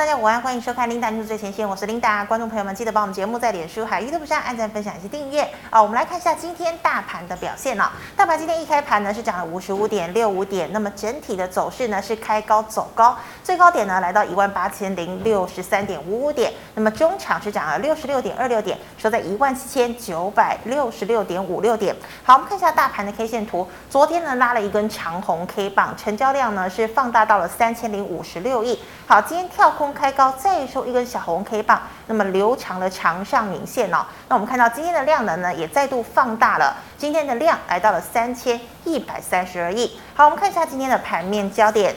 大家午安，欢迎收看《琳达 new 最前线》，我是琳达。观众朋友们，记得帮我们节目在脸书、海 YouTube 上按赞、分享以及订阅啊！我们来看一下今天大盘的表现哦。大盘今天一开盘呢是涨了五十五点六五点，那么整体的走势呢是开高走高，最高点呢来到一万八千零六十三点五五点，那么中场是涨了六十六点二六点，收在一万七千九百六十六点五六点。好，我们看一下大盘的 K 线图，昨天呢拉了一根长红 K 棒，成交量呢是放大到了三千零五十六亿。好，今天跳空开高，再收一根小红 K 棒，那么留长的长上影线哦。那我们看到今天的量能呢，也再度放大了，今天的量来到了三千一百三十二亿。好，我们看一下今天的盘面焦点。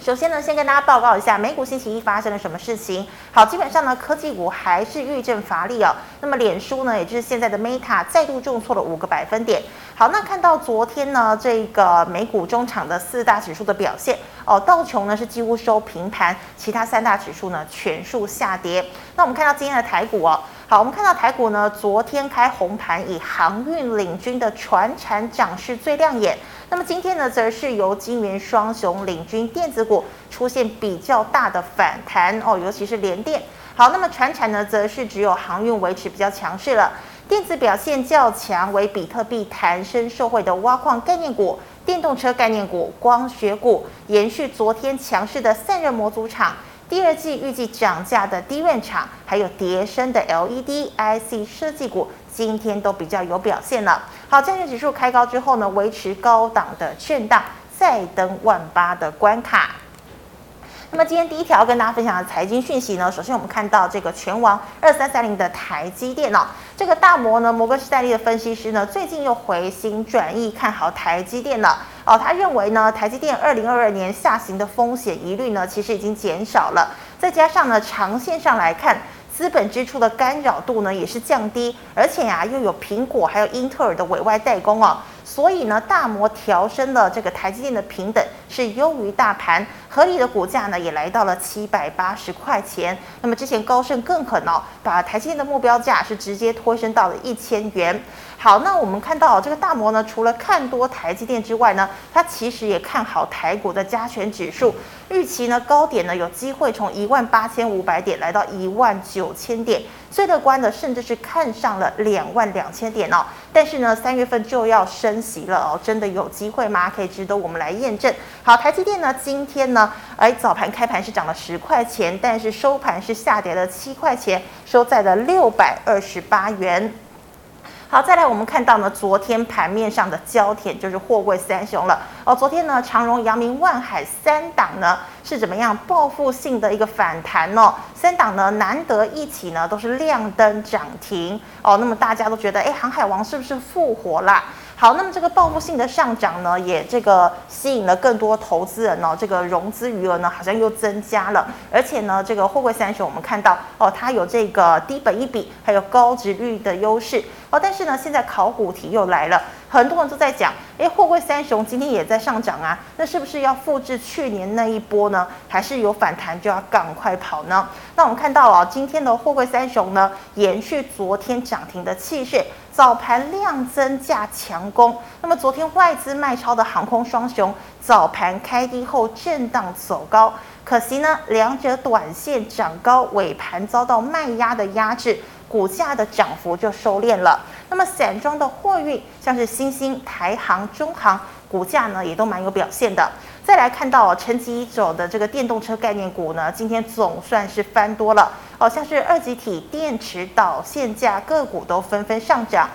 首先呢，先跟大家报告一下美股星期一发生了什么事情。好，基本上呢，科技股还是遇震乏力哦。那么脸书呢，也就是现在的 Meta，再度重挫了五个百分点。好，那看到昨天呢，这个美股中场的四大指数的表现哦，道琼呢是几乎收平盘，其他三大指数呢全数下跌。那我们看到今天的台股哦，好，我们看到台股呢，昨天开红盘，以航运领军的船产涨势最亮眼。那么今天呢，则是由晶圆双雄领军，电子股出现比较大的反弹哦，尤其是联电。好，那么船产呢，则是只有航运维持比较强势了。电子表现较强，为比特币弹升受惠的挖矿概念股、电动车概念股、光学股，延续昨天强势的散热模组厂。第二季预计涨价的 DRAM 厂，还有叠升的 LED IC 设计股。今天都比较有表现了。好，加权指数开高之后呢，维持高档的震荡，再登万八的关卡。那么今天第一条跟大家分享的财经讯息呢，首先我们看到这个权王二三三零的台积电哦，这个大摩呢，摩根士丹利的分析师呢，最近又回心转意看好台积电了哦，他认为呢，台积电二零二二年下行的风险疑虑呢，其实已经减少了，再加上呢，长线上来看。资本支出的干扰度呢也是降低，而且呀、又有苹果还有英特尔的委外代工哦，所以呢大摩调升了这个台积电的平等是优于大盘，合理的股价呢也来到了七百八十块钱。那么之前高盛更狠哦，把台积电的目标价是直接推升到了一千元。好，那我们看到这个大摩呢，除了看多台积电之外呢，它其实也看好台股的加权指数，预期呢高点呢有机会从一万八千五百点来到一万九千点，最乐观的甚至是看上了两万两千点哦。但是呢，三月份就要升息了哦，真的有机会吗？可以值得我们来验证。好，台积电呢，今天呢，哎，早盘开盘是涨了十块钱，但是收盘是下跌了七块钱，收在了六百二十八元。好，再来我们看到呢，昨天盘面上的焦点就是货柜三雄了哦。昨天呢，长荣、阳明、万海三档呢是怎么样报复性的一个反弹哦？三档呢难得一起呢都是亮灯涨停哦。那么大家都觉得，哎，航海王是不是复活啦？好，那么这个报复性的上涨呢，也这个吸引了更多投资人哦，这个融资余额呢好像又增加了，而且呢，这个货柜三雄我们看到哦，它有这个低本一比，还有高殖率的优势哦，但是呢，现在考古题又来了，很多人都在讲，哎，货柜三雄今天也在上涨啊，那是不是要复制去年那一波呢？还是有反弹就要赶快跑呢？那我们看到哦，今天的货柜三雄呢，延续昨天涨停的气势。早盘量增价强攻，那么昨天外资卖超的航空双雄早盘开低后震荡走高，可惜呢，两者短线涨高，尾盘遭到卖压的压制，股价的涨幅就收敛了。那么散装的货运，像是新兴、台航、中航，股价呢也都蛮有表现的。再来看到沉积已久的这个电动车概念股呢，今天总算是翻多了哦，像是二级体、电池、导线价个股都纷纷上涨。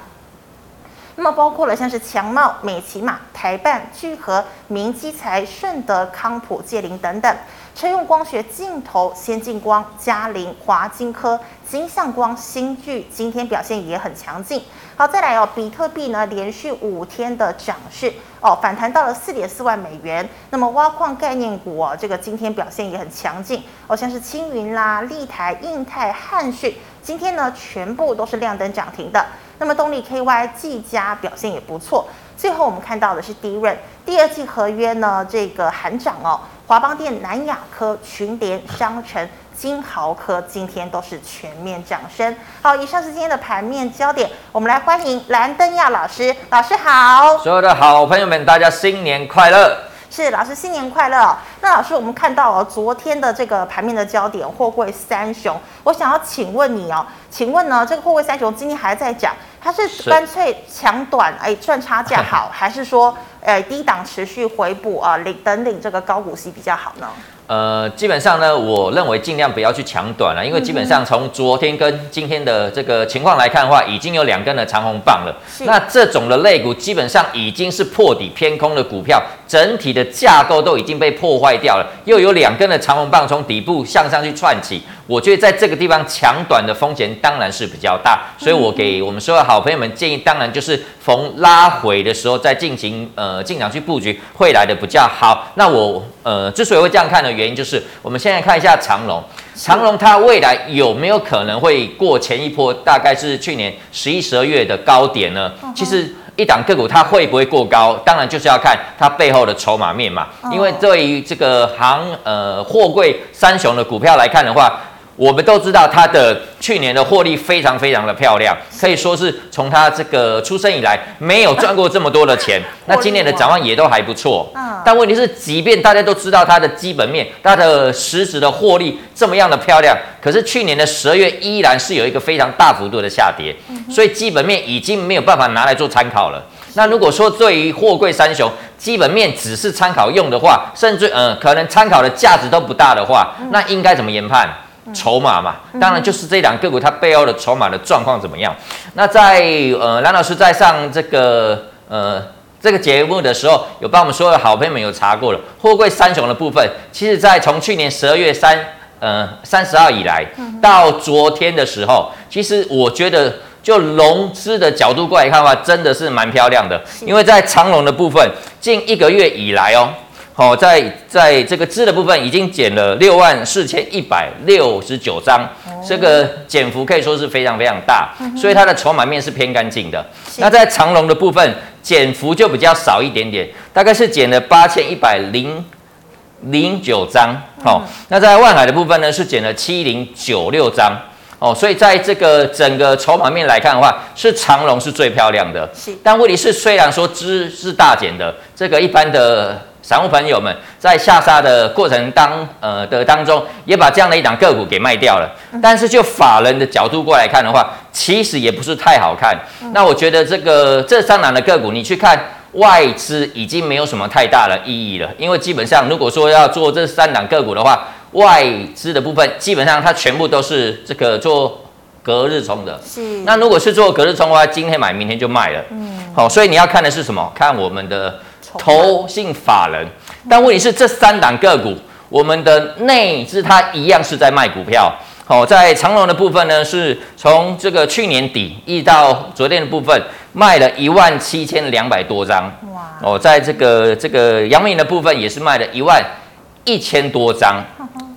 那么包括了像是强茂、美琪玛、台半、聚合、明基材、顺德、康普、界霖等等。车用光学镜头，先进光、嘉陵、华晶科、金相光、新聚，今天表现也很强劲。好，再来哦，比特币呢连续五天的涨势哦，反弹到了四点四万美元。那么挖矿概念股哦，这个今天表现也很强劲哦，像是青云啦、立台、印泰、汉讯，今天呢全部都是亮灯涨停的。那么动力 KY 技嘉表现也不错。最后我们看到的是 DRAM 第二季合约呢，这个喊涨哦。华邦电、南亚科、群联、商城、金豪科今天都是全面涨升。好，以上是今天的盘面焦点，我们来欢迎蓝登亚老师，老师好。所有的好朋友们，大家新年快乐。是老师新年快乐哦。那老师，我们看到哦，昨天的这个盘面的焦点，货柜三雄，我想要请问你哦，请问呢，这个货柜三雄今天还在讲，它是干脆抢短哎赚差价好，还是说哎低档持续回补啊领等领这个高股息比较好呢？呃，基本上呢，我认为尽量不要去抢短了，因为基本上从昨天跟今天的这个情况来看的话，已经有两根的长红棒了。那这种的类股基本上已经是破底偏空的股票，整体的架构都已经被破坏掉了，又有两根的长红棒从底部向上去串起。我觉得在这个地方抢短的风险当然是比较大，所以我给我们所有好朋友们建议，当然就是逢拉回的时候再进行呃进场去布局，会来的比较好。那我呃之所以会这样看的原因，就是我们现在看一下长龙，长龙它未来有没有可能会过前一波，大概是去年十一、十二月的高点呢？其实一档个股它会不会过高，当然就是要看它背后的筹码面嘛。因为对于这个行呃货柜三雄的股票来看的话，我们都知道它的去年的获利非常非常的漂亮，可以说是从它这个出生以来没有赚过这么多的钱。那今年的展望也都还不错。但问题是，即便大家都知道它的基本面，它的实质的获利这么样的漂亮，可是去年的十二月依然是有一个非常大幅度的下跌，所以基本面已经没有办法拿来做参考了。那如果说对于货柜三雄基本面只是参考用的话，甚至嗯可能参考的价值都不大的话，那应该怎么研判？筹码嘛，当然就是这两个股它背后的筹码的状况怎么样。那在呃蓝老师在上这个呃这个节目的时候，有帮我们所有的好朋友们有查过了货柜三雄的部分。其实，在从去年十二月三呃三十号以来到昨天的时候，其实我觉得就融资的角度过来看的话，真的是蛮漂亮的。因为在长隆的部分，近一个月以来哦。好，在在这个支的部分已经减了六万四千一百六十九张，这个减幅可以说是非常非常大，所以它的筹码面是偏干净的。那在长龙的部分，减幅就比较少一点点，大概是减了八千一百零零九张。好，那在万海的部分呢，是减了七零九六张。哦，所以在这个整个筹码面来看的话，是长龙是最漂亮的。是，但问题是，虽然说支是大减的，这个一般的。散户朋友们在下杀的过程当呃的当中，也把这样的一档个股给卖掉了。但是就法人的角度过来看的话，其实也不是太好看。那我觉得这个这三档的个股，你去看外资已经没有什么太大的意义了，因为基本上如果说要做这三档个股的话，外资的部分基本上它全部都是这个做隔日冲的。是。那如果是做隔日冲的话，今天买明天就卖了。嗯。好，所以你要看的是什么？看我们的。投信法人，但问题是这三档个股，我们的内资它一样是在卖股票。好，在长隆的部分呢，是从这个去年底一直到昨天的部分，卖了一万七千两百多张。哇！哦，在这个这个阳明的部分也是卖了一万一千多张。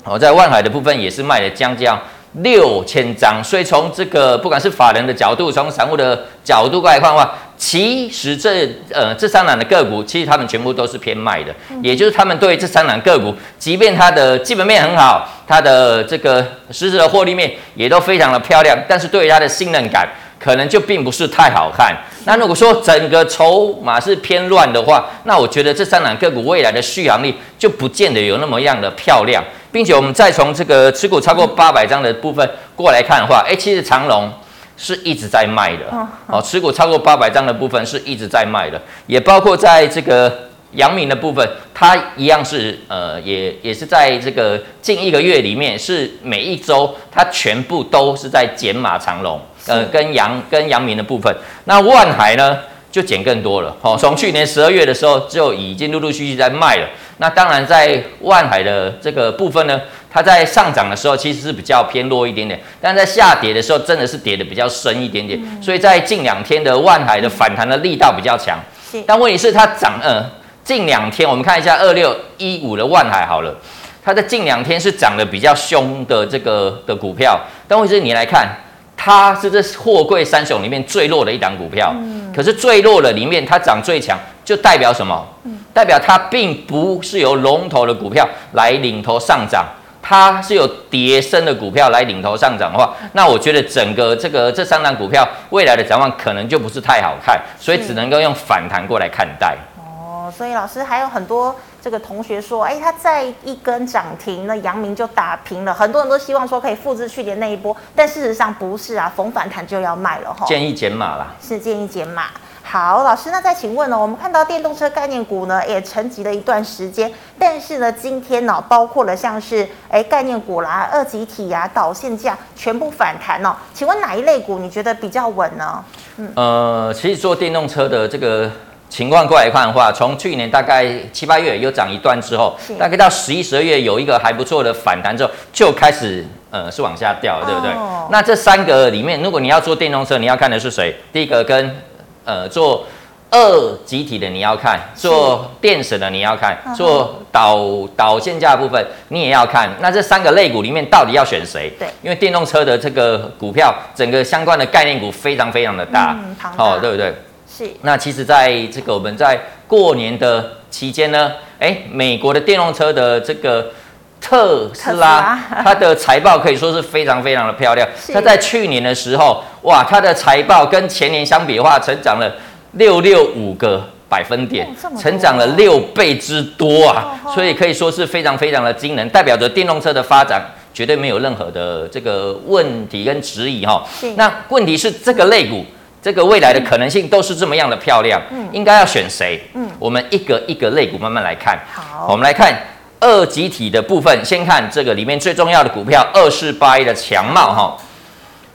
哦，在万海的部分也是卖了将近六千张。所以从这个不管是法人的角度，从散户的角度过来看的话，其实这呃这三档的个股，其实他们全部都是偏卖的，也就是他们对这三档个股，即便它的基本面很好，它的这个实质的获利面也都非常的漂亮，但是对于它的信任感，可能就并不是太好看。那如果说整个筹码是偏乱的话，那我觉得这三档个股未来的续航力就不见得有那么样的漂亮，并且我们再从这个持股超过八百张的部分过来看的话，哎，其实长荣。是一直在卖的，哦，持股超过八百张的部分是一直在卖的，也包括在这个阳明的部分，它一样是呃，也也是在这个近一个月里面，是每一周它全部都是在减码长龙，呃，跟阳跟阳明的部分，那万海呢就减更多了，哦，从去年十二月的时候就已经陆陆续续在卖了，那当然在万海的这个部分呢。它在上涨的时候其实是比较偏弱一点点，但在下跌的时候真的是跌的比较深一点点，所以在近两天的万海的反弹的力道比较强。但问题是它涨，呃，近两天我们看一下二六一五的万海好了，它在近两天是涨得比较凶的这个的股票，但问题是你来看，它是这货柜三雄里面最弱的一档股票，可是最弱的里面它涨最强，就代表什么？代表它并不是由龙头的股票来领头上涨。它是有跌升的股票来领头上涨的话，那我觉得整个这个这三档股票未来的展望可能就不是太好看，所以只能够用反弹过来看待。哦，所以老师还有很多这个同学说，哎，他再一根涨停，那阳明就打平了。很多人都希望说可以复制去年那一波，但事实上不是啊，逢反弹就要卖了哈。建议减码啦，是建议减码。好，老师，那再请问呢？我们看到电动车概念股呢也沉寂了一段时间，但是呢，今天呢，包括了像是哎概念股啦、二级体呀、导线架全部反弹哦。请问哪一类股你觉得比较稳呢？嗯，呃，其实做电动车的这个情况过来看的话，从去年大概七八月又涨一段之后，大概到十一、十二月有一个还不错的反弹之后，就开始呃是往下掉，对不对？哦、那这三个里面，如果你要做电动车，你要看的是谁？第一个跟呃，做二集体的你要看，做电省的你要看，做导导线架部分你也要看。那这三个类股里面到底要选谁？对，因为电动车的这个股票，整个相关的概念股非常非常的大，嗯，哦，对不对？是。那其实在这个我们在过年的期间呢，哎，美国的电动车的这个。特斯拉，它的财报可以说是非常非常的漂亮。它在去年的时候，哇，它的财报跟前年相比的话，成长了六六五个百分点，成长了六倍之多啊！所以可以说是非常非常的惊人，代表着电动车的发展绝对没有任何的这个问题跟质疑哈。那问题是这个类股，这个未来的可能性都是这么样的漂亮，嗯应该要选谁？嗯，我们一个一个类股慢慢来看。好，我们来看。二集体的部分，先看这个里面最重要的股票二四八一的强茂哈。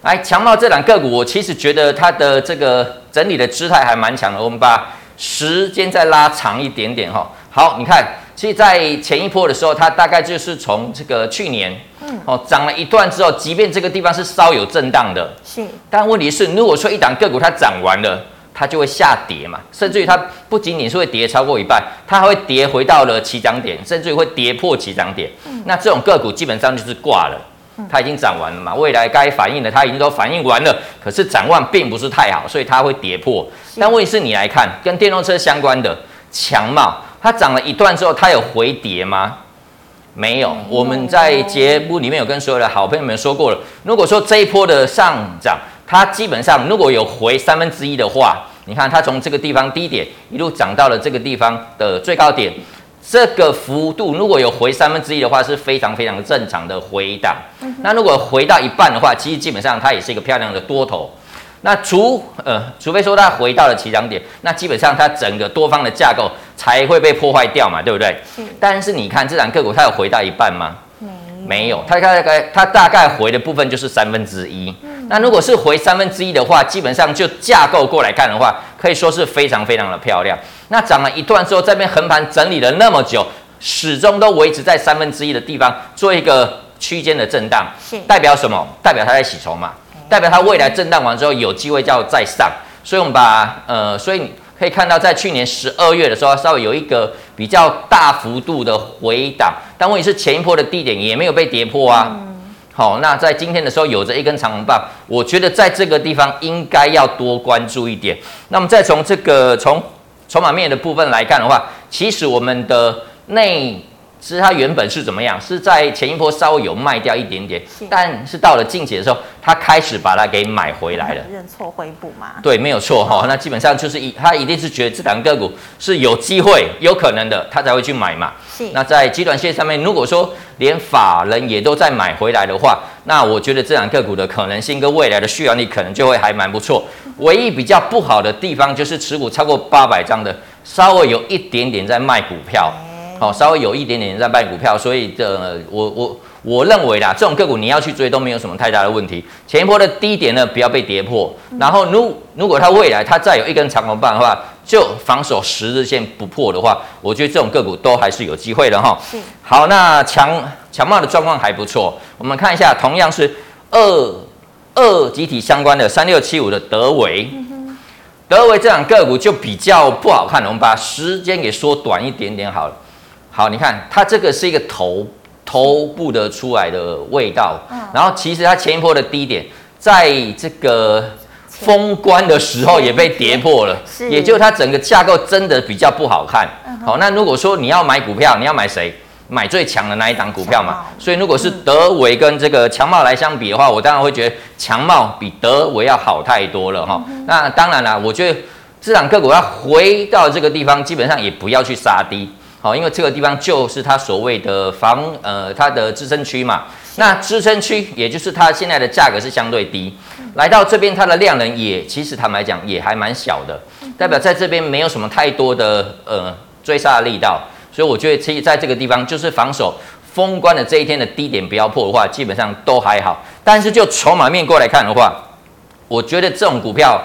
来，强茂这两个股，我其实觉得它的这个整理的姿态还蛮强的。我们把时间再拉长一点点哈。好，你看，其实，在前一波的时候，它大概就是从这个去年，嗯，哦，涨了一段之后，即便这个地方是稍有震荡的，是，但问题是，如果说一档个股它涨完了。它就会下跌嘛，甚至于它不仅仅是会跌超过一半，它还会跌回到了起涨点，甚至于会跌破起涨点。嗯、那这种个股基本上就是挂了，它已经涨完了嘛，未来该反应的它已经都反应完了，可是展望并不是太好，所以它会跌破。但问题是你来看，跟电动车相关的强茂，它涨了一段之后，它有回跌吗？没有。我们在节目里面有跟所有的好朋友们说过了，如果说这一波的上涨，它基本上如果有回三分之一的话，你看，它从这个地方低点一路涨到了这个地方的最高点，这个幅度如果有回三分之一的话，是非常非常正常的回档。那如果回到一半的话，其实基本上它也是一个漂亮的多头。那除呃，除非说它回到了起涨点，那基本上它整个多方的架构才会被破坏掉嘛，对不对？但是你看这档个股，它有回到一半吗？没有，它大概它大概回的部分就是三分之一。那如果是回三分之一的话，基本上就架构过来看的话，可以说是非常非常的漂亮。那涨了一段之后，这边横盘整理了那么久，始终都维持在三分之一的地方做一个区间的震荡，是代表什么？代表它在洗筹码，代表它未来震荡完之后有机会叫再上。所以我们把呃，所以你可以看到，在去年十二月的时候，稍微有一个比较大幅度的回档，但问题是前一波的低点也没有被跌破啊。嗯好，那在今天的时候有着一根长红棒，我觉得在这个地方应该要多关注一点。那么再从这个从筹码面的部分来看的话，其实我们的内。其实它原本是怎么样？是在前一波稍微有卖掉一点点，是但是到了近期的时候，它开始把它给买回来了。认错回补嘛？对，没有错哈、哦。那基本上就是一，他一定是觉得这档个股是有机会、有可能的，他才会去买嘛。是。那在极短线上面，如果说连法人也都在买回来的话，那我觉得这档个股的可能性跟未来的续航力可能就会还蛮不错。唯一比较不好的地方就是持股超过八百张的，稍微有一点点在卖股票。好，稍微有一点点在卖股票，所以这我我我认为啦，这种个股你要去追都没有什么太大的问题。前一波的低点呢，不要被跌破。然后如如果它未来它再有一根长红棒的话，就防守十日线不破的话，我觉得这种个股都还是有机会的哈。好，那强强茂的状况还不错。我们看一下，同样是二二集体相关的三六七五的德维，德维这档个股就比较不好看。我们把时间给缩短一点点好了。好，你看它这个是一个头头部的出来的味道，嗯、然后其实它前一波的低点，在这个封关的时候也被跌破了，也就它整个架构真的比较不好看。好，那如果说你要买股票，你要买谁？买最强的那一档股票嘛。所以如果是德维跟这个强茂来相比的话，我当然会觉得强茂比德维要好太多了哈。嗯、那当然啦，我觉得这档个股要回到这个地方，基本上也不要去杀低。好，因为这个地方就是它所谓的防呃它的支撑区嘛。那支撑区也就是它现在的价格是相对低，来到这边它的量能也其实坦白讲也还蛮小的，代表在这边没有什么太多的呃追杀的力道，所以我觉得其实在这个地方就是防守封关的这一天的低点不要破的话，基本上都还好。但是就筹码面过来看的话，我觉得这种股票。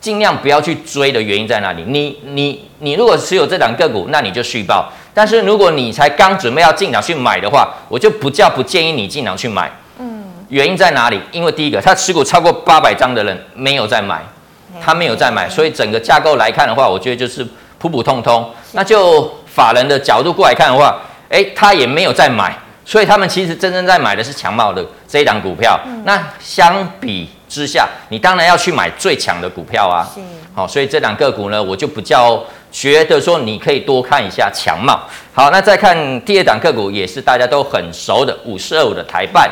尽量不要去追的原因在哪里？你你你如果持有这两个股，那你就续报。但是如果你才刚准备要进场去买的话，我就不叫不建议你进场去买。嗯，原因在哪里？因为第一个，他持股超过八百张的人没有在买，他没有在买，所以整个架构来看的话，我觉得就是普普通通。那就法人的角度过来看的话，诶，他也没有在买，所以他们其实真正在买的是强茂的这一档股票。那相比。之下，你当然要去买最强的股票啊。好，所以这两个股呢，我就比较觉得说，你可以多看一下强茂。好，那再看第二档个股，也是大家都很熟的五四二五的台半。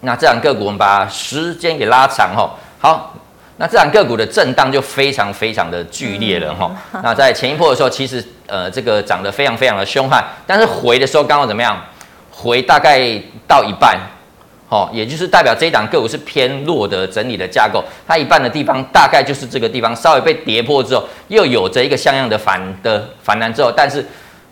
那这两个股，我们把时间给拉长哈。好，那这两个股的震荡就非常非常的剧烈了哈。那在前一波的时候，其实呃这个涨得非常非常的凶悍，但是回的时候刚好怎么样？回大概到一半。哦，也就是代表这一档个股是偏弱的整理的架构，它一半的地方大概就是这个地方稍微被跌破之后，又有着一个像样的反的反弹之后，但是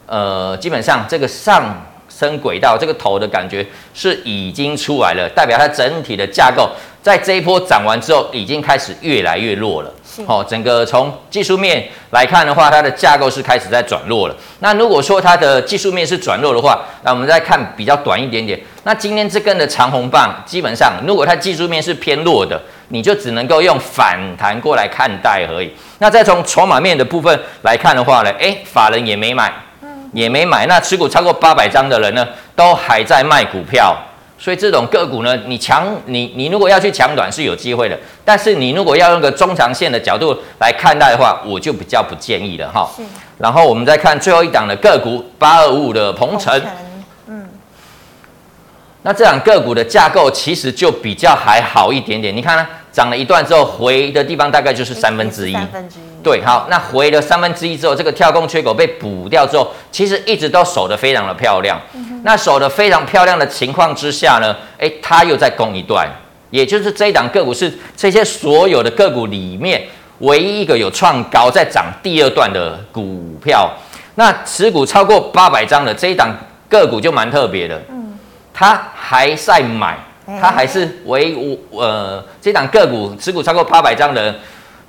呃，基本上这个上升轨道这个头的感觉是已经出来了，代表它整体的架构在这一波涨完之后，已经开始越来越弱了。好，整个从技术面来看的话，它的架构是开始在转弱了。那如果说它的技术面是转弱的话，那我们再看比较短一点点。那今天这根的长红棒，基本上如果它技术面是偏弱的，你就只能够用反弹过来看待而已。那再从筹码面的部分来看的话呢，诶，法人也没买，也没买。那持股超过八百张的人呢，都还在卖股票。所以这种个股呢，你强你你如果要去抢短是有机会的，但是你如果要用个中长线的角度来看待的话，我就比较不建议了哈。是。然后我们再看最后一档的个股八二五五的鹏程，嗯，那这档个股的架构其实就比较还好一点点，你看呢？涨了一段之后，回的地方大概就是三分之一。三分之一。对，好，那回了三分之一之后，这个跳空缺口被补掉之后，其实一直都守得非常的漂亮。那守得非常漂亮的情况之下呢，诶，它又再攻一段，也就是这一档个股是这些所有的个股里面唯一一个有创高在涨第二段的股票。那持股超过八百张的这一档个股就蛮特别的，嗯，它还在买。它还是为我呃，这档个股持股超过八百张的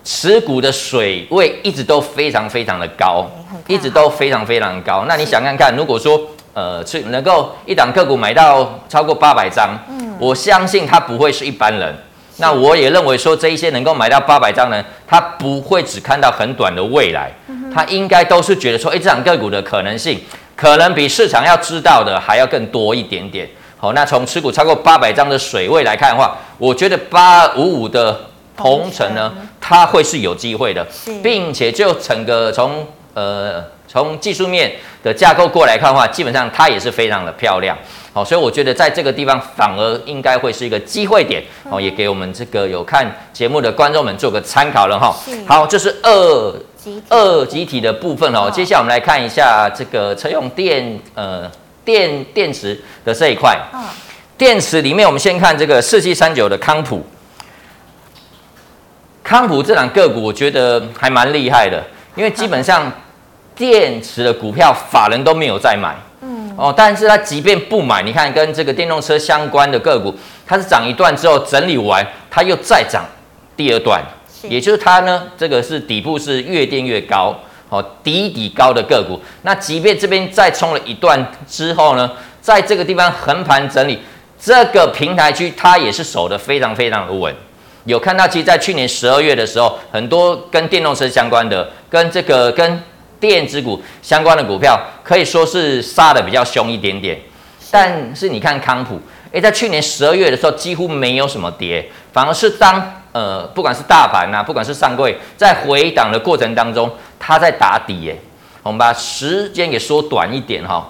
持股的水位一直都非常非常的高，一直都非常非常高。那你想看看，如果说呃，是能够一档个股买到超过八百张，嗯，我相信他不会是一般人。那我也认为说，这一些能够买到八百张呢，他不会只看到很短的未来，他应该都是觉得说，哎，这档个股的可能性可能比市场要知道的还要更多一点点。好，那从持股超过八百张的水位来看的话，我觉得八五五的同城呢，它会是有机会的，并且就整个从呃从技术面的架构过来看的话，基本上它也是非常的漂亮。好，所以我觉得在这个地方反而应该会是一个机会点。哦，也给我们这个有看节目的观众们做个参考了哈。好，这是二二集体的部分哦。接下来我们来看一下这个车用电呃。电电池的这一块，电池里面，我们先看这个四七三九的康普。康普这档个股，我觉得还蛮厉害的，因为基本上电池的股票法人都没有在买，嗯，哦，但是它即便不买，你看跟这个电动车相关的个股，它是涨一段之后整理完，它又再涨第二段，也就是它呢，这个是底部是越垫越高。哦，底底高的个股，那即便这边再冲了一段之后呢，在这个地方横盘整理，这个平台区它也是守得非常非常的稳。有看到，其实，在去年十二月的时候，很多跟电动车相关的、跟这个跟电子股相关的股票，可以说是杀的比较凶一点点。但是你看康普，诶，在去年十二月的时候，几乎没有什么跌，反而是当。呃，不管是大盘呐、啊，不管是上柜，在回档的过程当中，它在打底耶。我们把时间给缩短一点哈，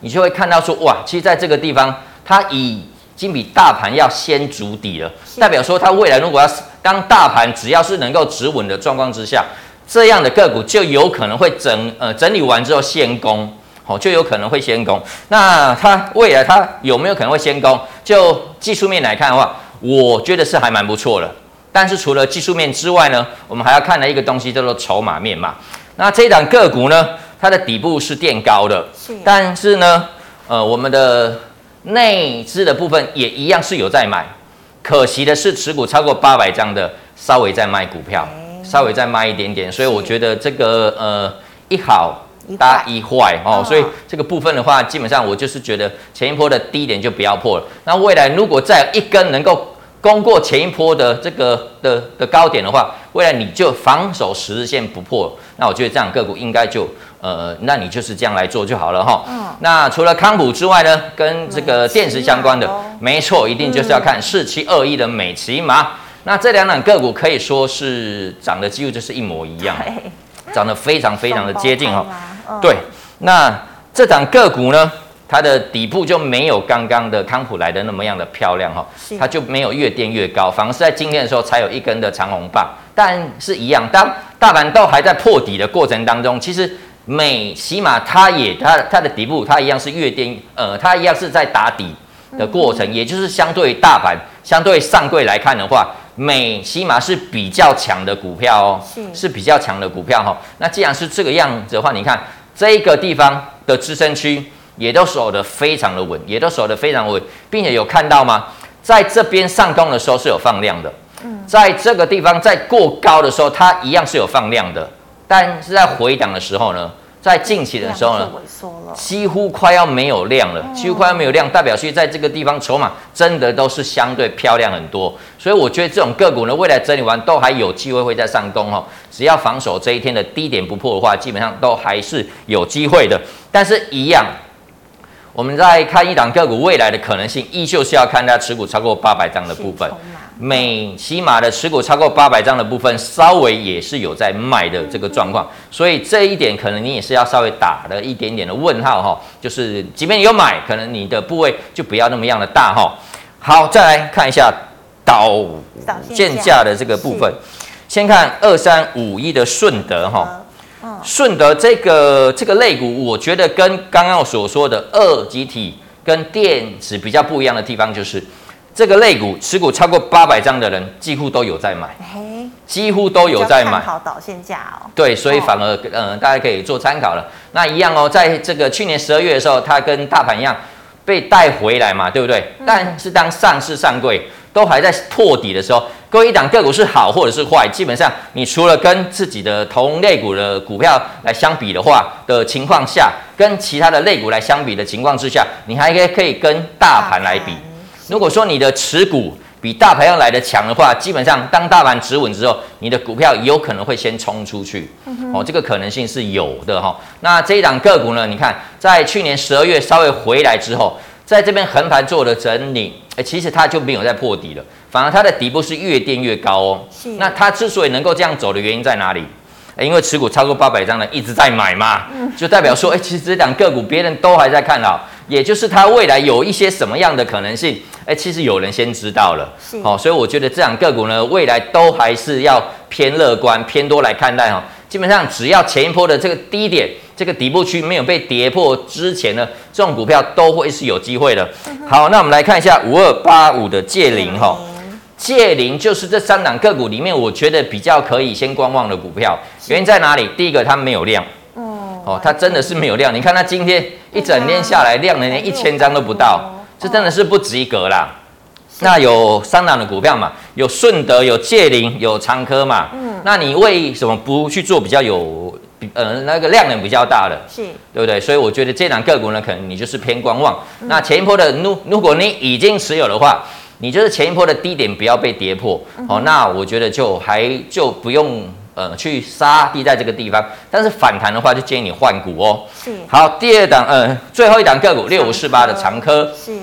你就会看到说，哇，其实在这个地方，它已经比大盘要先筑底了，代表说它未来如果要当大盘只要是能够止稳的状况之下，这样的个股就有可能会整呃整理完之后先攻，好，就有可能会先攻。那它未来它有没有可能会先攻？就技术面来看的话，我觉得是还蛮不错的。但是除了技术面之外呢，我们还要看的一个东西叫做筹码面嘛。那这一档个股呢，它的底部是垫高的，但是呢，呃，我们的内资的部分也一样是有在买。可惜的是，持股超过八百张的稍微在卖股票。稍微再卖一点点，所以我觉得这个呃一好搭一坏哦，所以这个部分的话，基本上我就是觉得前一波的低点就不要破了。那未来如果再有一根能够攻过前一波的这个的的高点的话，未来你就防守十日线不破，那我觉得这样个股应该就呃，那你就是这样来做就好了哈。嗯。那除了康普之外呢，跟这个电池相关的，没错，一定就是要看四七二一的美琪玛。那这两档个股可以说是涨的几乎就是一模一样，涨得非常非常的接近哈。对，那这档个股呢，它的底部就没有刚刚的康普来的那么样的漂亮哈，它就没有越垫越高，反而是在今天的时候才有一根的长红棒。但是一样，当大盘都还在破底的过程当中，其实美起码它也它它的底部它一样是越垫，呃，它一样是在打底的过程，也就是相对于大盘相对上柜来看的话。美起码是比较强的股票哦，是是比较强的股票哈、哦。那既然是这个样子的话，你看这一个地方的支撑区也都守得非常的稳，也都守得非常稳，并且有看到吗？在这边上攻的时候是有放量的，嗯，在这个地方在过高的时候，它一样是有放量的，但是在回档的时候呢？在近期的时候呢，几乎快要没有量了，几乎快要没有量，代表是在这个地方筹码真的都是相对漂亮很多，所以我觉得这种个股呢，未来整理完都还有机会会再上攻哦。只要防守这一天的低点不破的话，基本上都还是有机会的。但是，一样，我们在看一档个股未来的可能性，依旧是要看它持股超过八百张的部分。美起码的持股超过八百张的部分，稍微也是有在卖的这个状况，所以这一点可能你也是要稍微打了一点点的问号哈，就是即便你有买，可能你的部位就不要那么样的大哈。好，再来看一下导线价的这个部分，先看二三五一的顺德哈，顺德这个这个类股，我觉得跟刚刚我所说的二级体跟电子比较不一样的地方就是。这个类股持股超过八百张的人，几乎都有在买，几乎都有在买。好导线价哦。对，所以反而嗯，大家可以做参考了。那一样哦，在这个去年十二月的时候，它跟大盘一样被带回来嘛，对不对？但是当上市上柜都还在破底的时候，各位一档个股是好或者是坏，基本上你除了跟自己的同类股的股票来相比的话的情况下，跟其他的类股来相比的情况之下，你还可以可以跟大盘来比。如果说你的持股比大盘要来得强的话，基本上当大盘止稳之后，你的股票有可能会先冲出去，哦，这个可能性是有的哈。那这一档个股呢？你看，在去年十二月稍微回来之后，在这边横盘做了整理，哎，其实它就没有再破底了，反而它的底部是越垫越高哦。那它之所以能够这样走的原因在哪里？因为持股超过八百张的一直在买嘛，就代表说，哎，其实这档个股别人都还在看好。也就是它未来有一些什么样的可能性，哎，其实有人先知道了，好，所以我觉得这两个股呢，未来都还是要偏乐观、偏多来看待哈。基本上只要前一波的这个低点、这个底部区没有被跌破之前呢，这种股票都会是有机会的。好，那我们来看一下五二八五的借零哈，借零就是这三档个股里面，我觉得比较可以先观望的股票，原因在哪里？第一个，它没有量。哦，它真的是没有量。你看它今天一整天下来，量能连一千张都不到，这真的是不及格啦。那有三档的股票嘛，有顺德，有界林，有长科嘛。嗯。那你为什么不去做比较有，呃，那个量能比较大的？是，对不对？所以我觉得这档个股呢，可能你就是偏观望。那前一波的，如如果你已经持有的话，你就是前一波的低点不要被跌破。哦，那我觉得就还就不用。呃，去杀低在这个地方，但是反弹的话，就建议你换股哦。是。好，第二档，呃，最后一档个股六五四八的长科。是。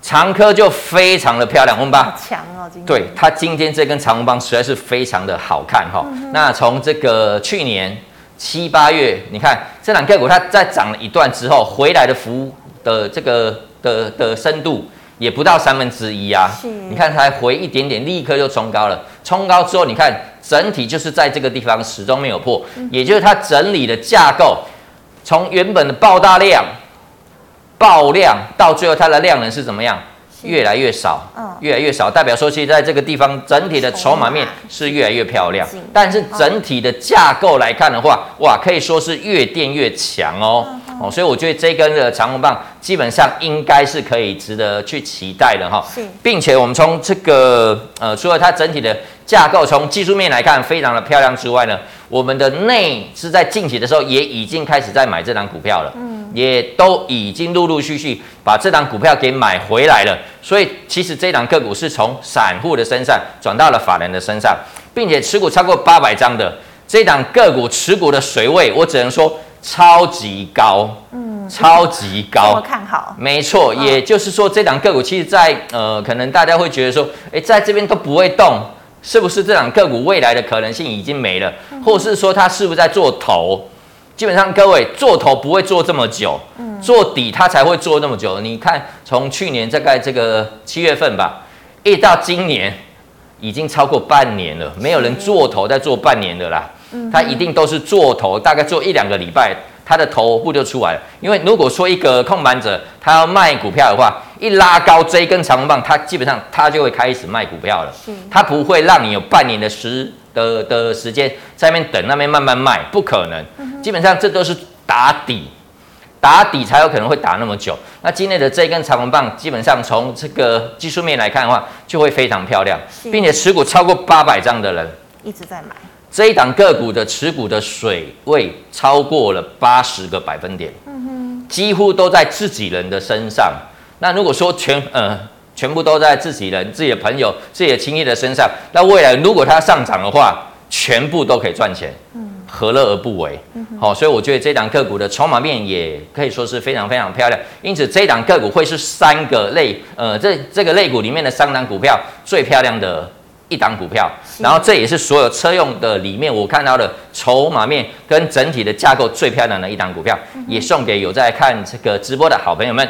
长科就非常的漂亮，我们把强哦，今天。对，它今天这根长红棒实在是非常的好看哈、哦。嗯、那从这个去年七八月，你看这档个股，它在涨了一段之后，回来的幅的这个的的深度。也不到三分之一啊。你看才回一点点，立刻就冲高了。冲高之后，你看整体就是在这个地方始终没有破，嗯、也就是它整理的架构，从原本的爆大量、爆量，到最后它的量能是怎么样？越来越少，越来越少，代表说，其实在这个地方，整体的筹码面是越来越漂亮。但是整体的架构来看的话，哇，可以说是越垫越强哦。哦，所以我觉得这根的长红棒基本上应该是可以值得去期待的哈。并且我们从这个呃，除了它整体的架构从技术面来看非常的漂亮之外呢，我们的内是在近期的时候也已经开始在买这档股票了。嗯也都已经陆陆续续把这档股票给买回来了，所以其实这档个股是从散户的身上转到了法人的身上，并且持股超过八百张的这档个股持股的水位，我只能说超级高，嗯，超级高，我看好，没错，也就是说这档个股其实在呃，可能大家会觉得说，诶，在这边都不会动，是不是这档个股未来的可能性已经没了，或是说它是不是在做头？基本上各位做头不会做这么久，嗯，做底它才会做那么久。你看，从去年大概这个七月份吧，一直到今年，已经超过半年了，没有人做头在做半年的啦。嗯，他一定都是做头，大概做一两个礼拜，他的头部就出来了。因为如果说一个控盘者他要卖股票的话，一拉高这一根长红棒，他基本上他就会开始卖股票了。他不会让你有半年的时的的时间在那边等，那边慢慢卖，不可能。基本上这都是打底，打底才有可能会打那么久。那今天的这根长红棒，基本上从这个技术面来看的话，就会非常漂亮，并且持股超过八百张的人一直在买这一档个股的持股的水位超过了八十个百分点，嗯哼，几乎都在自己人的身上。那如果说全呃。全部都在自己人、自己的朋友、自己的亲戚的身上。那未来如果它上涨的话，全部都可以赚钱，嗯，何乐而不为？嗯，好，所以我觉得这档个股的筹码面也可以说是非常非常漂亮。因此，这档个股会是三个类，呃，这这个类股里面的三档股票最漂亮的一档股票。然后，这也是所有车用的里面我看到的筹码面跟整体的架构最漂亮的一档股票，也送给有在看这个直播的好朋友们。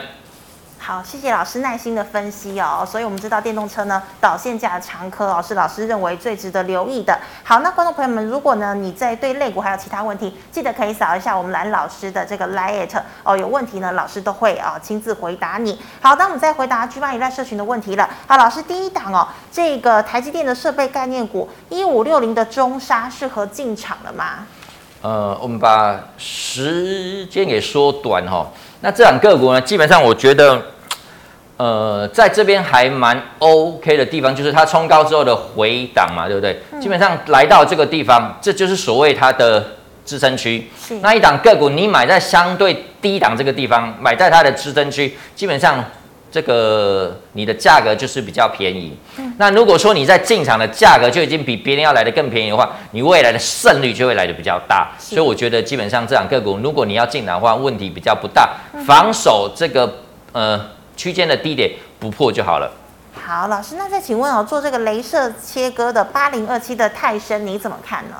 好，谢谢老师耐心的分析哦。所以，我们知道电动车呢，导线架的长科哦，是老师认为最值得留意的。好，那观众朋友们，如果呢你在对肋骨还有其他问题，记得可以扫一下我们蓝老师的这个 LINE 哦。有问题呢，老师都会啊亲自回答你。好，那我们再回答 G8 社群的问题了。好，老师第一档哦，这个台积电的设备概念股一五六零的中沙适合进场了吗？呃，我们把时间给缩短哈、那这两个股呢，基本上我觉得。呃，在这边还蛮 OK 的地方，就是它冲高之后的回档嘛，对不对？嗯、基本上来到这个地方，这就是所谓它的支撑区。那一档个股，你买在相对低档这个地方，买在它的支撑区，基本上这个你的价格就是比较便宜。嗯、那如果说你在进场的价格就已经比别人要来的更便宜的话，你未来的胜率就会来的比较大。所以我觉得基本上这档个股，如果你要进场的话，问题比较不大，防守这个呃。区间的低点不破就好了。好，老师，那再请问哦，做这个镭射切割的八零二七的泰森，你怎么看呢？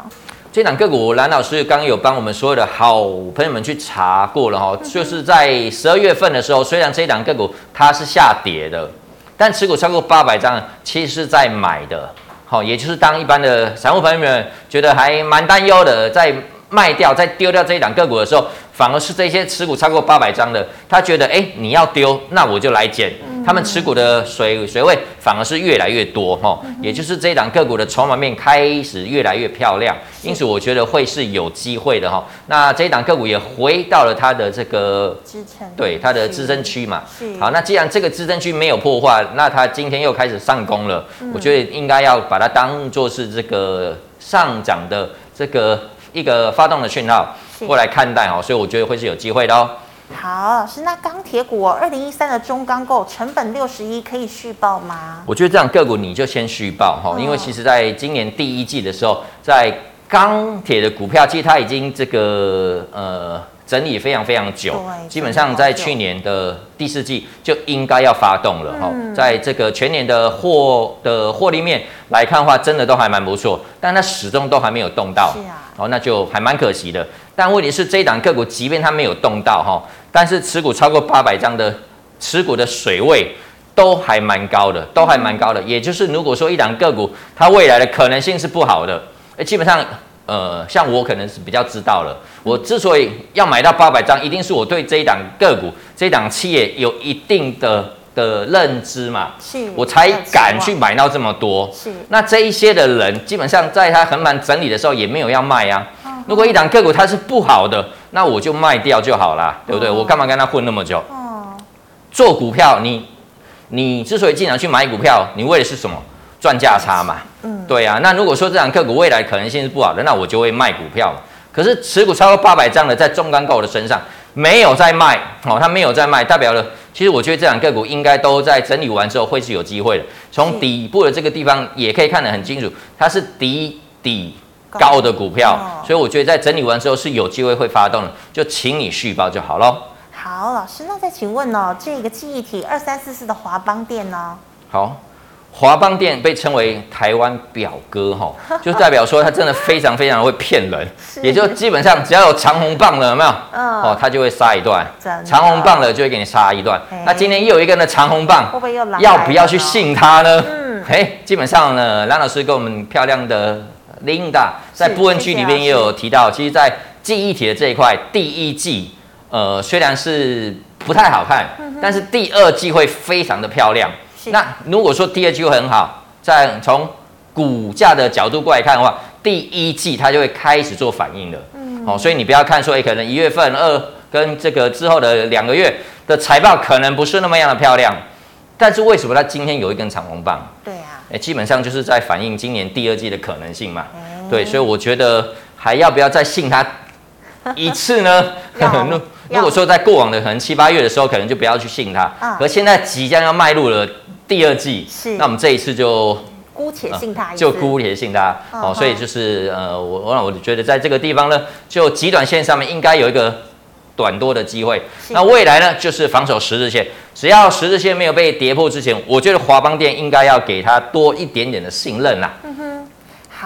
这档个股，蓝老师刚刚有帮我们所有的好朋友们去查过了哈、哦，嗯、就是在十二月份的时候，虽然这档个股它是下跌的，但持股超过八百张，其实是在买的。好，也就是当一般的散户朋友们觉得还蛮担忧的，在卖掉、在丢掉这一档个股的时候。反而是这些持股超过八百张的，他觉得哎、欸，你要丢，那我就来捡。他们持股的水水位反而是越来越多哈，也就是这一档个股的筹码面开始越来越漂亮，因此我觉得会是有机会的哈。那这一档个股也回到了它的这个支撑，对它的支撑区嘛。好，那既然这个支撑区没有破坏，那它今天又开始上攻了，嗯、我觉得应该要把它当做是这个上涨的这个一个发动的讯号。过来看待哦，所以我觉得会是有机会的哦。好，老师，那钢铁股哦，二零一三的中钢构成本六十一，可以续报吗？我觉得这样个股你就先续报哈，因为其实在今年第一季的时候，在钢铁的股票，其实它已经这个呃。整理非常非常久，基本上在去年的第四季就应该要发动了哈。嗯、在这个全年的获的获利面来看的话，真的都还蛮不错，但它始终都还没有动到，是啊，哦，那就还蛮可惜的。但问题是这一档个股，即便它没有动到哈，但是持股超过八百张的持股的水位，都还蛮高的，都还蛮高的。也就是如果说一档个股它未来的可能性是不好的，哎，基本上呃，像我可能是比较知道了。我之所以要买到八百张，一定是我对这一档个股、这一档企业有一定的的认知嘛，是，我才敢去买到这么多。是，那这一些的人基本上在他横盘整理的时候也没有要卖啊。如果一档个股它是不好的，那我就卖掉就好啦，对不对？我干嘛跟他混那么久？做股票你。你之所以经常去买股票，你为的是什么？赚价差嘛。嗯，对啊。那如果说这档个股未来可能性是不好的，那我就会卖股票。可是持股超过八百张的，在中钢构的身上没有在卖，哦，他没有在卖，代表了其实我觉得这两个股应该都在整理完之后会是有机会的。从底部的这个地方也可以看得很清楚，它是底底高的股票，所以我觉得在整理完之后是有机会会发动的，就请你续报就好喽。好，老师，那再请问哦，这个记忆体二三四四的华邦电呢？好，华邦店被称为台湾表哥哈，就代表说他真的非常非常会骗人，也就基本上只要有长红棒了，有没有？嗯，哦，他就会杀一段，长红棒了就会给你杀一段。那今天又有一个呢长红棒，会不会又来？要不要去信他呢？嗯，嘿，基本上呢，蓝老师跟我们漂亮的 Linda 在部分区里面也有提到，其实，在记忆体的这一块，第一季。呃，虽然是不太好看，但是第二季会非常的漂亮。那如果说第二季会很好，在从股价的角度过来看的话，第一季它就会开始做反应了。嗯，哦，所以你不要看说，哎，可能一月份、二跟这个之后的两个月的财报可能不是那么样的漂亮，但是为什么它今天有一根长红棒？对啊，哎，基本上就是在反映今年第二季的可能性嘛。对，所以我觉得还要不要再信它 一次呢？如果说在过往的可能七八月的时候，可能就不要去信它。嗯。可现在即将要迈入了第二季，是。那我们这一次就姑且信它，就姑且信他。哦，所以就是呃，我我我觉得在这个地方呢，就极短线上面应该有一个短多的机会。那未来呢，就是防守十日线，只要十日线没有被跌破之前，我觉得华邦店应该要给他多一点点的信任啦。嗯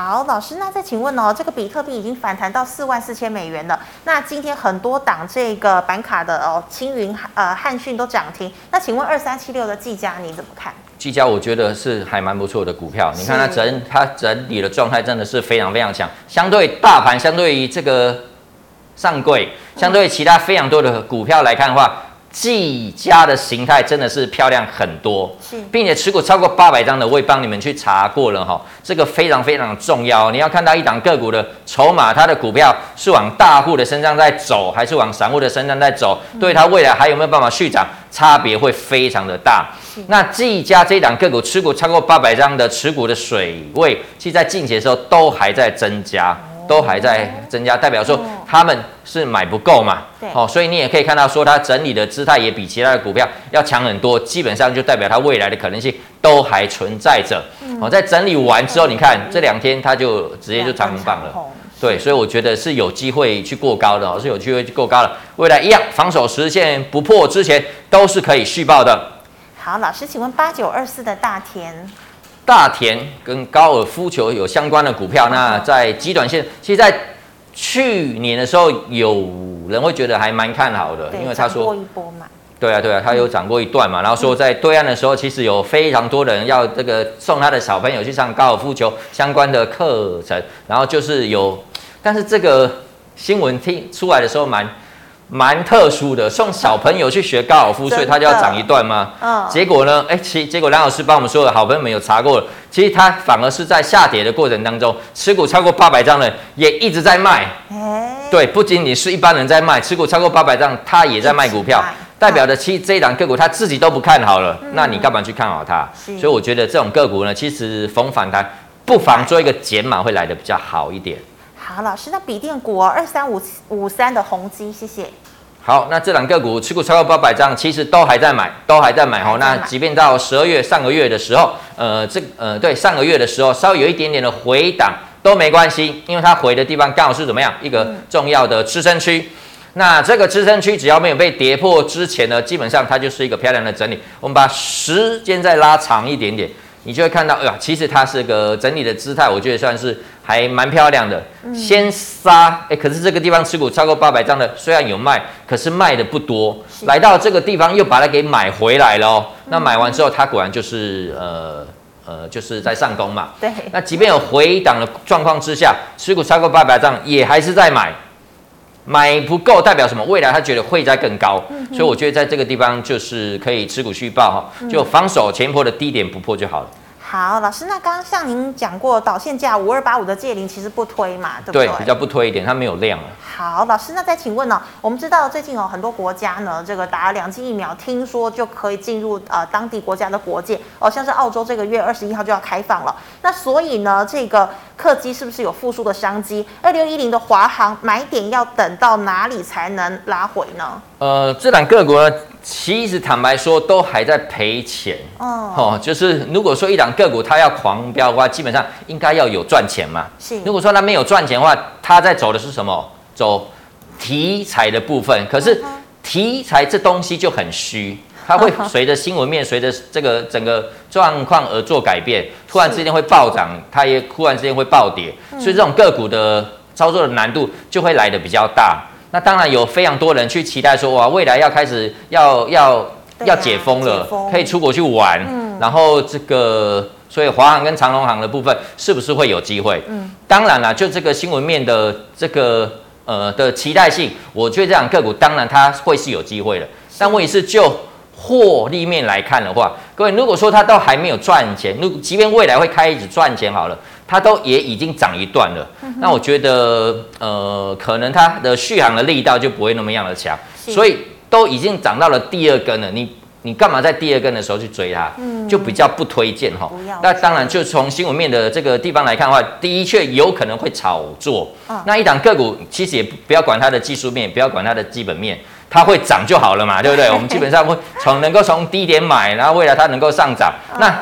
好，老师，那再请问哦，这个比特币已经反弹到四万四千美元了。那今天很多档这个板卡的哦，青云、呃汉讯都涨停。那请问二三七六的技嘉你怎么看？技嘉我觉得是还蛮不错的股票，你看它整它整理的状态真的是非常非常强，相对大盘，相对于这个上柜，相对于其他非常多的股票来看的话。技嘉的形态真的是漂亮很多，并且持股超过八百张的，我也帮你们去查过了哈，这个非常非常重要。你要看到一档个股的筹码，它的股票是往大户的身上在走，还是往散户的身上在走，对它未来还有没有办法续涨，差别会非常的大。那技嘉这一档个股持股超过八百张的持股的水位，其实在近期的时候都还在增加。都还在增加，代表说他们是买不够嘛？对，哦，所以你也可以看到说它整理的姿态也比其他的股票要强很多，基本上就代表它未来的可能性都还存在着。哦，在整理完之后，你看这两天它就直接就长红棒了。对，所以我觉得是有机会去过高的哦，是有机会去过高的。未来一样防守实现不破之前都是可以续报的。好，老师，请问八九二四的大田。大田跟高尔夫球有相关的股票，那在极短线，其实，在去年的时候，有人会觉得还蛮看好的，因为他说，对啊，对啊，他有涨过一段嘛，然后说在对岸的时候，其实有非常多人要这个送他的小朋友去上高尔夫球相关的课程，然后就是有，但是这个新闻听出来的时候蛮。蛮特殊的，送小朋友去学高尔夫，所以他就要涨一段吗？嗯。结果呢？哎，其结果梁老师帮我们所有的好朋友们有查过了，其实他反而是在下跌的过程当中，持股超过八百张的也一直在卖。哎。对，不仅仅是一般人在卖，持股超过八百张，他也在卖股票，代表的其实这一档个股他自己都不看好了，那你干嘛去看好它？所以我觉得这种个股呢，其实逢反弹不妨做一个减码，会来的比较好一点。好，老师，那笔电股二三五五三的宏基，谢谢。好，那这两个股持股超过八百张，其实都还在买，都还在买哦。那即便到十二月上个月的时候，呃，这呃对上个月的时候稍微有一点点的回档都没关系，因为它回的地方刚好是怎么样一个重要的支撑区。那这个支撑区只要没有被跌破之前呢，基本上它就是一个漂亮的整理。我们把时间再拉长一点点，你就会看到，哎呀，其实它是个整理的姿态，我觉得算是。还蛮漂亮的。嗯、先杀，哎，可是这个地方持股超过八百张的，虽然有卖，可是卖的不多。来到这个地方又把它给买回来了、那买完之后，它果然就是呃呃，就是在上攻嘛。对。那即便有回档的状况之下，持股超过八百张也还是在买。买不够代表什么？未来他觉得会再更高，嗯、所以我觉得在这个地方就是可以持股续报哈，就防守前坡的低点不破就好了。好，老师，那刚刚像您讲过，导线价五二八五的界零其实不推嘛，对不对？对，比较不推一点，它没有量了。好，老师，那再请问呢？我们知道最近有很多国家呢，这个打了两剂疫苗，听说就可以进入呃当地国家的国界哦，像是澳洲这个月二十一号就要开放了。那所以呢，这个客机是不是有复苏的商机？二六一零的华航买点要等到哪里才能拉回呢？呃，这两个国呢？其实坦白说，都还在赔钱哦。哦，就是如果说一档个股它要狂飙的话，基本上应该要有赚钱嘛。是。如果说它没有赚钱的话，它在走的是什么？走题材的部分。可是题材这东西就很虚，它会随着新闻面、随着这个整个状况而做改变。突然之间会暴涨，它也突然之间会暴跌，所以这种个股的操作的难度就会来得比较大。那当然有非常多人去期待说，哇，未来要开始要要、啊、要解封了，可以出国去玩，嗯、然后这个，所以华航跟长荣航的部分是不是会有机会？嗯，当然了，就这个新闻面的这个呃的期待性，我觉得这样个股当然它会是有机会的，但问题是就获利面来看的话，各位如果说它都还没有赚钱，如即便未来会开始赚钱好了。它都也已经涨一段了，嗯、那我觉得，呃，可能它的续航的力道就不会那么样的强，所以都已经涨到了第二根了，你你干嘛在第二根的时候去追它？嗯，就比较不推荐哈。那当然，就从新闻面的这个地方来看的话，的确有可能会炒作。哦、那一档个股其实也不要管它的技术面，不要管它的基本面，它会涨就好了嘛，对不对？我们基本上会从能够从低点买，然后未来它能够上涨，哦、那。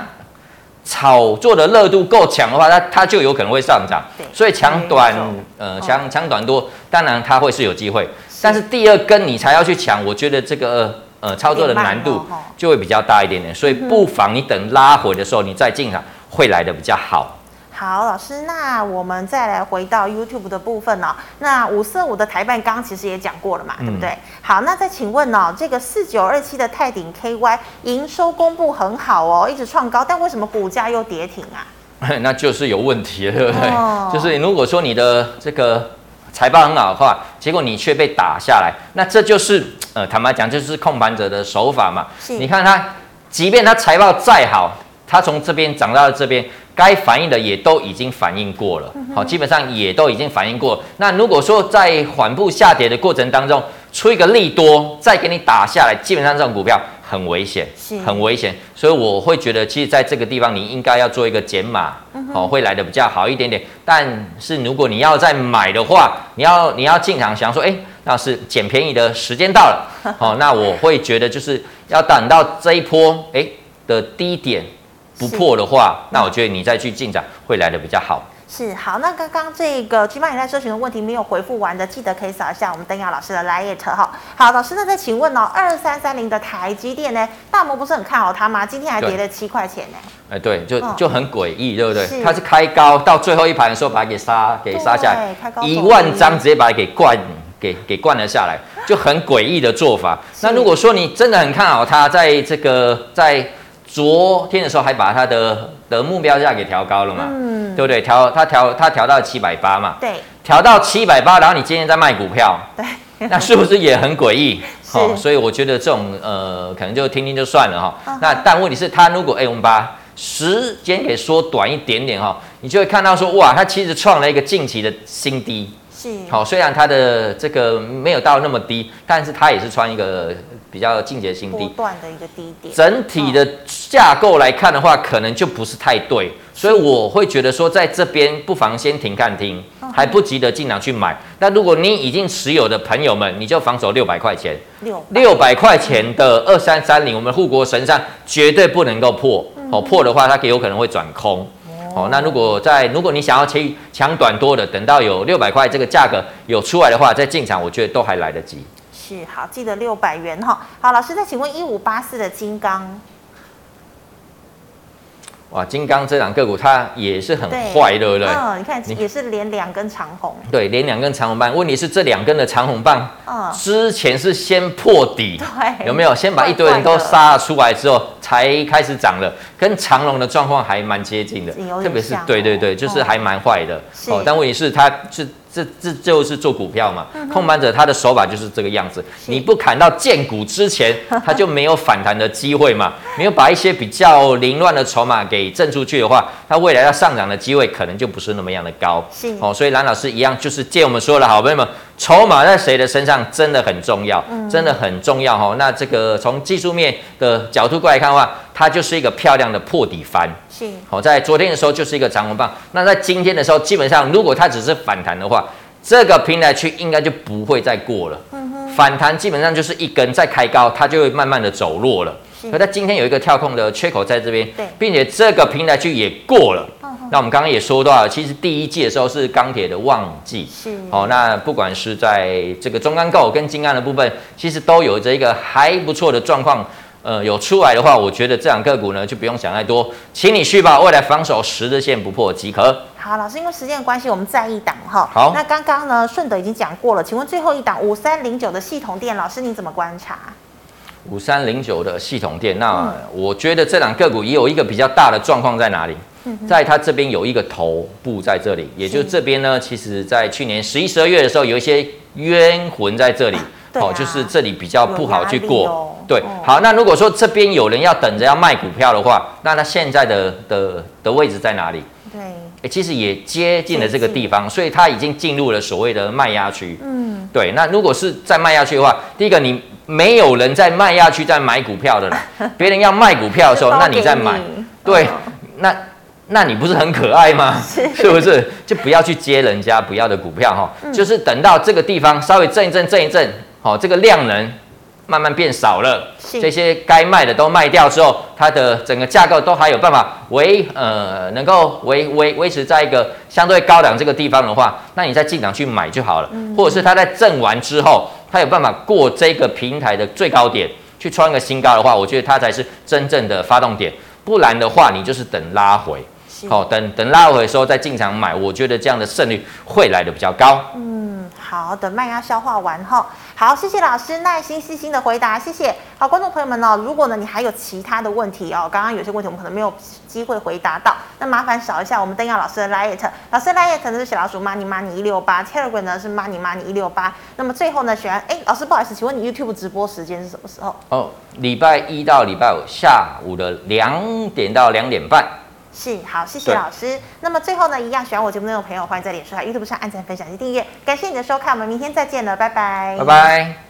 炒作的热度够强的话，它它就有可能会上涨。对所以抢短，呃，抢抢短多，当然它会是有机会。但是第二根你才要去抢，我觉得这个呃操作的难度就会比较大一点点。所以不妨你等拉回的时候，你再进场会来的比较好。好，老师，那我们再来回到 YouTube 的部分、哦？那五四五的台办刚其实也讲过了嘛，嗯、对不对？好，那再请问呢、哦？这个四九二七的泰鼎 KY 营收公布很好哦，一直创高，但为什么股价又跌停啊？那就是有问题了，对不对？哦、就是如果说你的这个财报很好的话，结果你却被打下来，那这就是呃，坦白讲，就是控盘者的手法嘛。是你看他，即便他财报再好，他从这边涨到了这边。该反应的也都已经反应过了，好，基本上也都已经反应过。那如果说在缓步下跌的过程当中出一个利多，再给你打下来，基本上这种股票很危险，很危险。所以我会觉得，其实在这个地方你应该要做一个减码，哦，会来的比较好一点点。但是如果你要再买的话，你要你要进场想说，哎，那是捡便宜的时间到了，哦，那我会觉得就是要等到这一波哎的低点。不破的话，那我觉得你再去进展会来的比较好。是好，那刚刚这个 G 妈也在社群的问题没有回复完的，记得可以扫一下我们登耀老师的 LINE 哈。好，老师那再请问哦，二三三零的台积电呢？大摩不是很看好它吗？今天还跌了七块钱呢。哎，对，就就很诡异，对不对？是它是开高到最后一盘的时候把它给杀给杀下来，一万张直接把它给灌给给灌了下来，就很诡异的做法。那如果说你真的很看好它，在这个在。昨天的时候还把它的的目标价给调高了嘛，嗯，对不对？调它调它调到七百八嘛，对，调到七百八，然后你今天在卖股票，对，那是不是也很诡异？是哦，所以我觉得这种呃，可能就听听就算了哈。那但问题是，它如果哎，我们把时间给缩短一点点哈，你就会看到说，哇，它其实创了一个近期的新低，是好、哦，虽然它的这个没有到那么低，但是它也是创一个。比较进阶新低，不断的一个低点。整体的架构来看的话，可能就不是太对，所以我会觉得说，在这边不妨先停看听，还不急得进场去买。那如果你已经持有的朋友们，你就防守六百块钱，六六百块钱的二三三零，我们护国神山绝对不能够破。哦，破的话它有可能会转空。哦。那如果在如果你想要抢抢短多的，等到有六百块这个价格有出来的话，再进场，我觉得都还来得及。是好，记得六百元哈。好，老师再请问一五八四的金刚，哇，金刚这档个股它也是很坏，对不对？嗯，你看也是连两根长红。对，连两根长红棒。问题是这两根的长红棒，嗯，之前是先破底，对，有没有？先把一堆人都杀出来之后，才开始涨了，跟长龙的状况还蛮接近的，特别是对对对，就是还蛮坏的。哦，但问题是它是。这这就是做股票嘛，控盘者他的手法就是这个样子。你不砍到见股之前，他就没有反弹的机会嘛。没有把一些比较凌乱的筹码给震出去的话，他未来要上涨的机会可能就不是那么样的高。是哦，所以蓝老师一样就是借我们所有的好朋友们，筹码在谁的身上真的很重要，真的很重要哈。那这个从技术面的角度过来看的话，它就是一个漂亮的破底翻。是好，在昨天的时候就是一个长红棒。那在今天的时候，基本上如果它只是反弹的话，这个平台区应该就不会再过了。反弹基本上就是一根再开高，它就会慢慢的走弱了。可在今天有一个跳空的缺口在这边，并且这个平台区也过了。那我们刚刚也说到了，其实第一季的时候是钢铁的旺季。是。哦，那不管是在这个中钢构跟金钢的部分，其实都有着一个还不错的状况。呃，有出来的话，我觉得这两个股呢就不用想太多，请你去吧，未来防守十日线不破即可。好，老师，因为时间的关系，我们再一档哈。好，那刚刚呢，顺德已经讲过了，请问最后一档五三零九的系统电，老师你怎么观察？五三零九的系统店，那我觉得这两个股也有一个比较大的状况在哪里？嗯、在它这边有一个头部在这里，也就是这边呢，其实在去年十一、十二月的时候，有一些冤魂在这里。啊哦，就是这里比较不好去过，哦、对。好，那如果说这边有人要等着要卖股票的话，那它现在的的的位置在哪里？对，哎，其实也接近了这个地方，所以它已经进入了所谓的卖压区。嗯，对。那如果是在卖压区的话，第一个你没有人在卖下去在买股票的了，别人要卖股票的时候，那你在买，对，那那你不是很可爱吗？是，不是？就不要去接人家不要的股票哈，嗯、就是等到这个地方稍微震一震，震一震。好，这个量能慢慢变少了，这些该卖的都卖掉之后，它的整个架构都还有办法维呃，能够维维维持在一个相对高档这个地方的话，那你再进场去买就好了。嗯、或者是它在震完之后，它有办法过这个平台的最高点去创个新高的话，我觉得它才是真正的发动点。不然的话，你就是等拉回，好是，等等拉回的时候再进场买，我觉得这样的胜率会来的比较高。嗯，好，等卖压消化完后。好，谢谢老师耐心细心的回答，谢谢。好，观众朋友们呢，如果呢你还有其他的问题哦，刚刚有些问题我们可能没有机会回答到，那麻烦扫一下我们登耀老师的 LINE，老师 LINE 呢是小老鼠 money money 一六八，Telegram 呢是 money money 一六八。那么最后呢，喜欢哎，老师不好意思，请问你 YouTube 直播时间是什么时候？哦，礼拜一到礼拜五下午的两点到两点半。是，好，谢谢老师。那么最后呢，一样喜欢我节目内容的朋友，欢迎在脸书、YouTube 上按赞、分享及订阅。感谢你的收看，我们明天再见了，拜拜，拜拜。